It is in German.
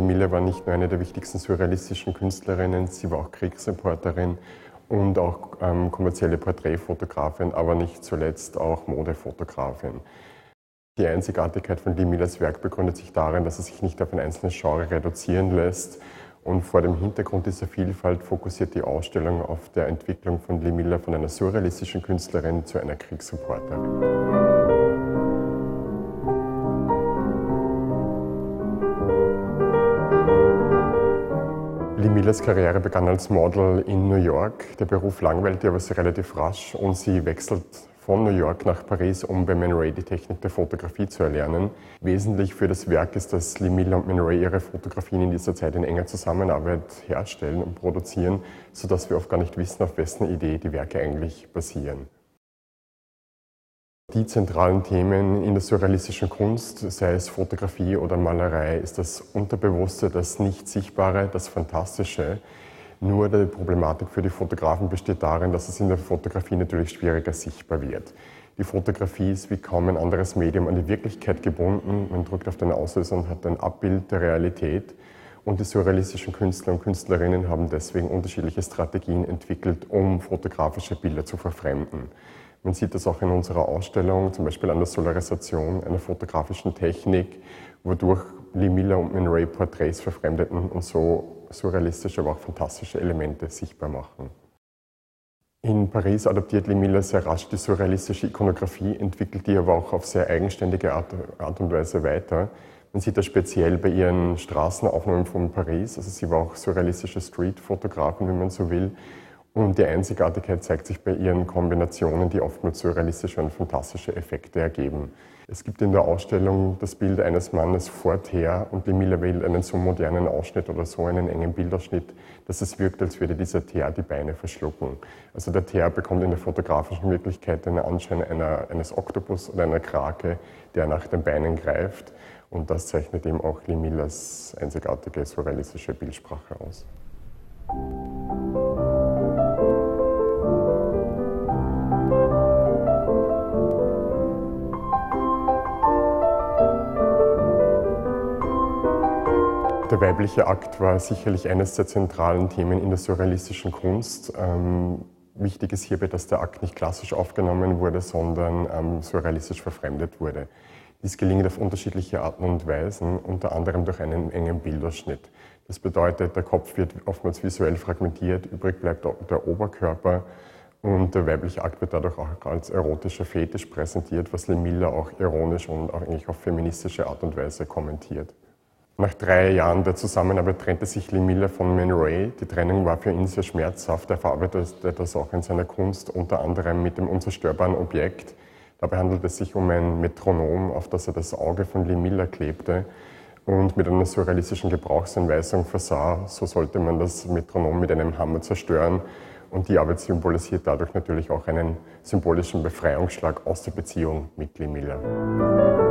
nicht nur eine der wichtigsten surrealistischen Künstlerinnen, sie war auch Kriegsreporterin und auch ähm, kommerzielle Porträtfotografin, aber nicht zuletzt auch Modefotografin. Die Einzigartigkeit von Lee Millers Werk begründet sich darin, dass es sich nicht auf ein einzelnes Genre reduzieren lässt. Und vor dem Hintergrund dieser Vielfalt fokussiert die Ausstellung auf der Entwicklung von Lee Miller von einer surrealistischen Künstlerin zu einer Kriegsreporterin. Lee Millers Karriere begann als Model in New York. Der Beruf langweilte aber sie relativ rasch und sie wechselt von New York nach Paris, um bei Ray die Technik der Fotografie zu erlernen. Wesentlich für das Werk ist, dass Lee Miller und Ray ihre Fotografien in dieser Zeit in enger Zusammenarbeit herstellen und produzieren, sodass wir oft gar nicht wissen, auf wessen Idee die Werke eigentlich basieren. Die zentralen Themen in der surrealistischen Kunst, sei es Fotografie oder Malerei, ist das Unterbewusste, das Nicht-Sichtbare, das Fantastische. Nur die Problematik für die Fotografen besteht darin, dass es in der Fotografie natürlich schwieriger sichtbar wird. Die Fotografie ist wie kaum ein anderes Medium an die Wirklichkeit gebunden. Man drückt auf den Auslöser und hat ein Abbild der Realität. Und die surrealistischen Künstler und Künstlerinnen haben deswegen unterschiedliche Strategien entwickelt, um fotografische Bilder zu verfremden. Man sieht das auch in unserer Ausstellung, zum Beispiel an der Solarisation einer fotografischen Technik, wodurch Lee Miller und Man Ray Porträts verfremdeten und so surrealistische, aber auch fantastische Elemente sichtbar machen. In Paris adaptiert Lee Miller sehr rasch die surrealistische Ikonografie, entwickelt die aber auch auf sehr eigenständige Art, Art und Weise weiter. Man sieht das speziell bei ihren Straßenaufnahmen von Paris. Also sie war auch surrealistische Street-Fotografin, wenn man so will. Und die Einzigartigkeit zeigt sich bei ihren Kombinationen, die oftmals surrealistische und fantastische Effekte ergeben. Es gibt in der Ausstellung das Bild eines Mannes vor Teer und Miller wählt einen so modernen Ausschnitt oder so einen engen Bildausschnitt, dass es wirkt, als würde dieser Teer die Beine verschlucken. Also der Teer bekommt in der fotografischen Wirklichkeit den Anschein einer, eines Oktopus oder einer Krake, der nach den Beinen greift. Und das zeichnet eben auch Lee Millers einzigartige surrealistische Bildsprache aus. Der weibliche Akt war sicherlich eines der zentralen Themen in der surrealistischen Kunst. Ähm, wichtig ist hierbei, dass der Akt nicht klassisch aufgenommen wurde, sondern ähm, surrealistisch verfremdet wurde. Dies gelingt auf unterschiedliche Arten und Weisen, unter anderem durch einen engen Bildausschnitt. Das bedeutet, der Kopf wird oftmals visuell fragmentiert, übrig bleibt der Oberkörper und der weibliche Akt wird dadurch auch als erotischer Fetisch präsentiert, was Le Miller auch ironisch und auch eigentlich auf feministische Art und Weise kommentiert. Nach drei Jahren der Zusammenarbeit trennte sich Lee Miller von Man Ray. Die Trennung war für ihn sehr schmerzhaft. Er verarbeitete das auch in seiner Kunst, unter anderem mit dem unzerstörbaren Objekt. Dabei handelt es sich um ein Metronom, auf das er das Auge von Lee Miller klebte und mit einer surrealistischen Gebrauchsanweisung versah. So sollte man das Metronom mit einem Hammer zerstören. Und die Arbeit symbolisiert dadurch natürlich auch einen symbolischen Befreiungsschlag aus der Beziehung mit Lee Miller.